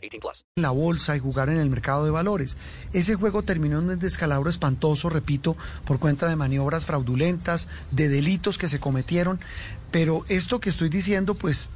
18 plus. la bolsa y jugar en el mercado de valores. Ese juego terminó en un descalabro espantoso, repito, por cuenta de maniobras fraudulentas, de delitos que se cometieron. Pero esto que estoy diciendo, pues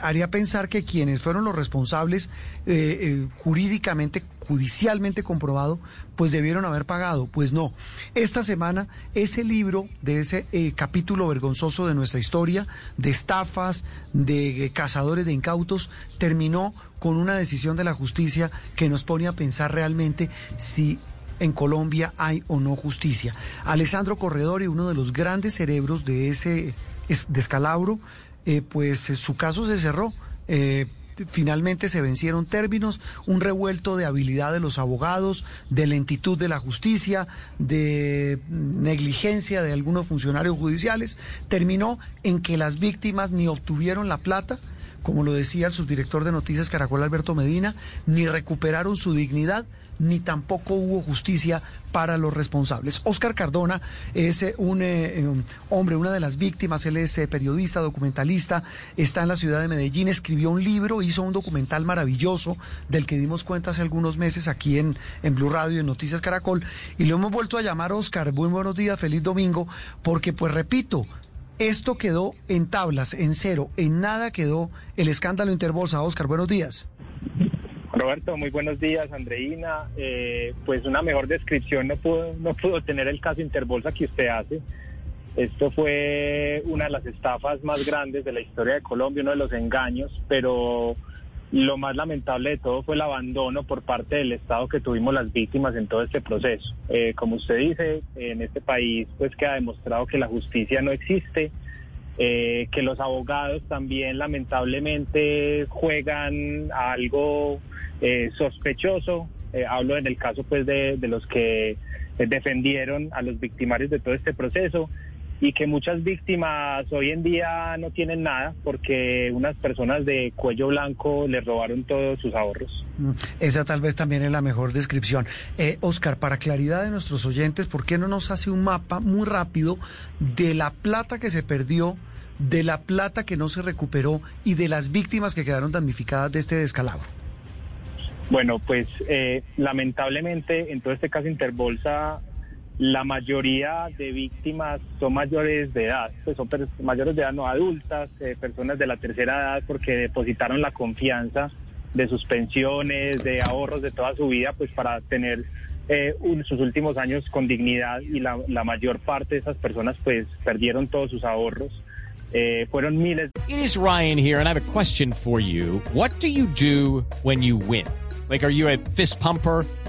haría pensar que quienes fueron los responsables eh, eh, jurídicamente, judicialmente comprobado, pues debieron haber pagado. Pues no. Esta semana, ese libro de ese eh, capítulo vergonzoso de nuestra historia, de estafas, de eh, cazadores de incautos, terminó con una decisión de la justicia que nos pone a pensar realmente si en Colombia hay o no justicia. Alessandro Corredori, uno de los grandes cerebros de ese es- descalabro, eh, pues su caso se cerró. Finalmente se vencieron términos, un revuelto de habilidad de los abogados, de lentitud de la justicia, de negligencia de algunos funcionarios judiciales, terminó en que las víctimas ni obtuvieron la plata, como lo decía el subdirector de Noticias Caracol Alberto Medina, ni recuperaron su dignidad, ni tampoco hubo justicia para los responsables. Oscar Cardona es eh, un eh, eh, hombre, una de las víctimas, él es periodista, documentalista, está en la ciudad de Medellín, escribió un libro, hizo un documental maravilloso del que dimos cuenta hace algunos meses aquí en, en Blue Radio, en Noticias Caracol, y lo hemos vuelto a llamar Oscar. Muy buenos días, feliz domingo, porque pues repito, esto quedó en tablas, en cero, en nada quedó el escándalo Interbolsa. Oscar, buenos días. Roberto, muy buenos días, Andreina. Eh, pues una mejor descripción no pudo, no pudo tener el caso Interbolsa que usted hace. Esto fue una de las estafas más grandes de la historia de Colombia, uno de los engaños, pero lo más lamentable de todo fue el abandono por parte del Estado que tuvimos las víctimas en todo este proceso. Eh, como usted dice, en este país pues queda demostrado que la justicia no existe, eh, que los abogados también lamentablemente juegan algo eh, sospechoso. Eh, hablo en el caso pues de, de los que defendieron a los victimarios de todo este proceso y que muchas víctimas hoy en día no tienen nada porque unas personas de cuello blanco les robaron todos sus ahorros. Mm, Esa tal vez también es la mejor descripción. Eh, Oscar, para claridad de nuestros oyentes, ¿por qué no nos hace un mapa muy rápido de la plata que se perdió, de la plata que no se recuperó y de las víctimas que quedaron damnificadas de este descalabro? Bueno, pues eh, lamentablemente en todo este caso Interbolsa, la mayoría de víctimas son mayores de edad, pues son mayores de edad no adultas, eh, personas de la tercera edad porque depositaron la confianza de sus pensiones, de ahorros de toda su vida, pues para tener eh, un- sus últimos años con dignidad y la, la mayor parte de esas personas pues perdieron todos sus ahorros. Eh, fueron miles It is Ryan here, and I have a question for you. What do you do when you win? Like, are you a fist pumper?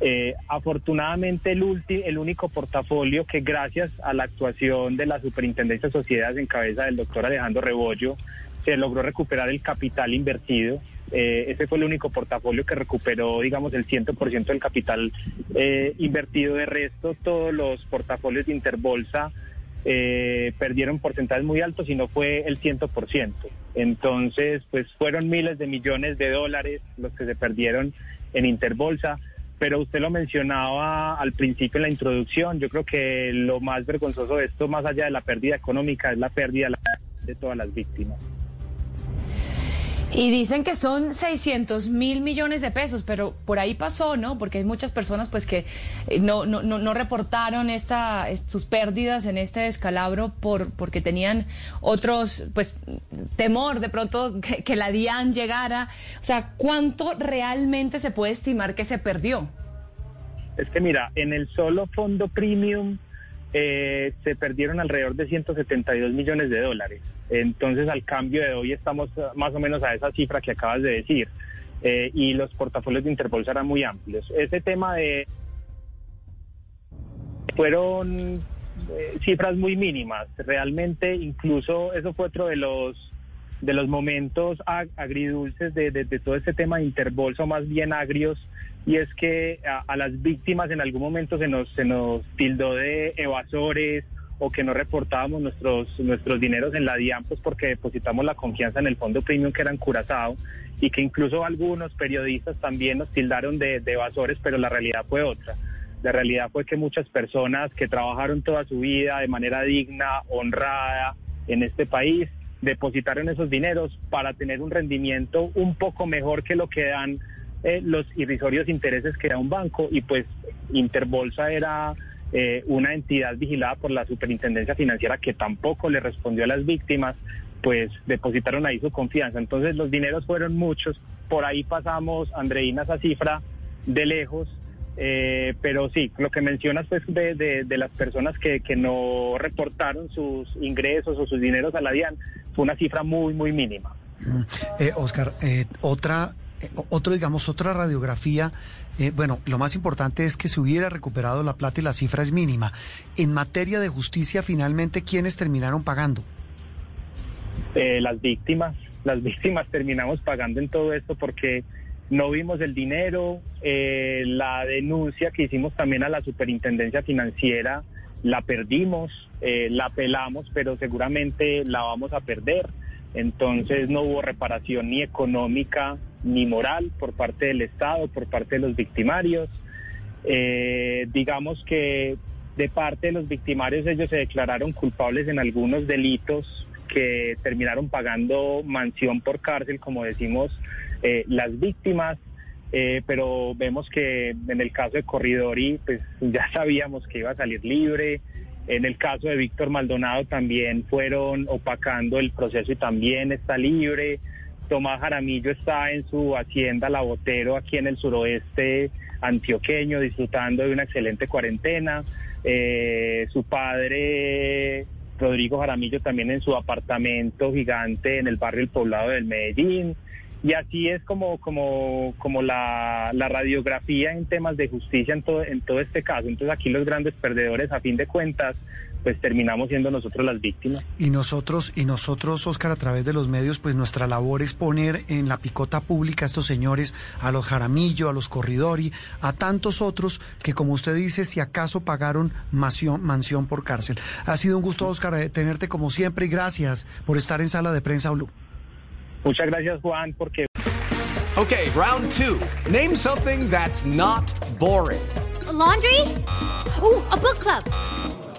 Eh, afortunadamente el, ulti- el único portafolio que gracias a la actuación de la Superintendencia de Sociedades en cabeza del doctor Alejandro Rebollo se logró recuperar el capital invertido. Eh, ese fue el único portafolio que recuperó, digamos, el 100% del capital eh, invertido. De resto, todos los portafolios de Interbolsa eh, perdieron porcentajes muy altos y no fue el 100%. Entonces, pues fueron miles de millones de dólares los que se perdieron en Interbolsa. Pero usted lo mencionaba al principio en la introducción. Yo creo que lo más vergonzoso de esto, más allá de la pérdida económica, es la pérdida de todas las víctimas. Y dicen que son 600 mil millones de pesos, pero por ahí pasó, ¿no? Porque hay muchas personas pues que eh, no, no, no reportaron esta, sus pérdidas en este descalabro por, porque tenían otros, pues, temor de pronto que, que la DIAN llegara. O sea, ¿cuánto realmente se puede estimar que se perdió? Es que mira, en el solo fondo premium eh, se perdieron alrededor de 172 millones de dólares. Entonces, al cambio de hoy estamos eh, más o menos a esa cifra que acabas de decir. Eh, y los portafolios de Interbolsa eran muy amplios. Ese tema de... fueron cifras muy mínimas. Realmente, incluso eso fue otro de los de los momentos agridulces de, de, todo este tema de Interbolsa, más bien agrios, y es que a, las víctimas en algún momento se nos, se nos tildó de evasores o que no reportábamos nuestros, nuestros dineros en la DIAN pues porque depositamos la confianza en el fondo premium que era Curazao y que incluso algunos periodistas también nos tildaron de, de evasores, pero la realidad fue otra. La realidad fue que muchas personas que trabajaron toda su vida de manera digna, honrada en este país, depositaron esos dineros para tener un rendimiento un poco mejor que lo que dan eh, los irrisorios intereses que da un banco y pues Interbolsa era eh, una entidad vigilada por la superintendencia financiera que tampoco le respondió a las víctimas, pues depositaron ahí su confianza. Entonces los dineros fueron muchos, por ahí pasamos, Andreina, esa cifra de lejos, eh, pero sí, lo que mencionas pues de, de, las personas que, que, no reportaron sus ingresos o sus dineros a la DIAN fue una cifra muy, muy mínima. Oscar, otra otro, digamos, otra radiografía, eh, bueno, lo más importante es que se hubiera recuperado la plata y la cifra es mínima. En materia de justicia, finalmente, ¿quiénes terminaron pagando? Eh, las víctimas, las víctimas terminamos pagando en todo esto porque no vimos el dinero, eh, la denuncia que hicimos también a la superintendencia financiera la perdimos, la apelamos, pero seguramente la vamos a perder. Entonces no hubo reparación ni económica ni moral por parte del Estado, por parte de los victimarios. Eh, digamos que de parte de los victimarios ellos se declararon culpables en algunos delitos que terminaron pagando mansión por cárcel, como decimos eh, las víctimas. Eh, pero vemos que en el caso de Corridori, pues ya sabíamos que iba a salir libre. En el caso de Víctor Maldonado también fueron opacando el proceso y también está libre. Tomás Jaramillo está en su hacienda La Botero aquí en el suroeste antioqueño disfrutando de una excelente cuarentena. Eh, su padre Rodrigo Jaramillo también en su apartamento gigante en el barrio El Poblado del Medellín. Y así es como, como, como la, la, radiografía en temas de justicia en todo, en todo este caso. Entonces aquí los grandes perdedores, a fin de cuentas, pues terminamos siendo nosotros las víctimas. Y nosotros, y nosotros, Oscar, a través de los medios, pues nuestra labor es poner en la picota pública a estos señores, a los Jaramillo, a los Corridori, a tantos otros que, como usted dice, si acaso pagaron mansión, mansión por cárcel. Ha sido un gusto, Oscar, eh, tenerte como siempre y gracias por estar en Sala de Prensa Blue. Muchas gracias, Juan, porque... Okay, round two. Name something that's not boring. laundry? Ooh, a book club.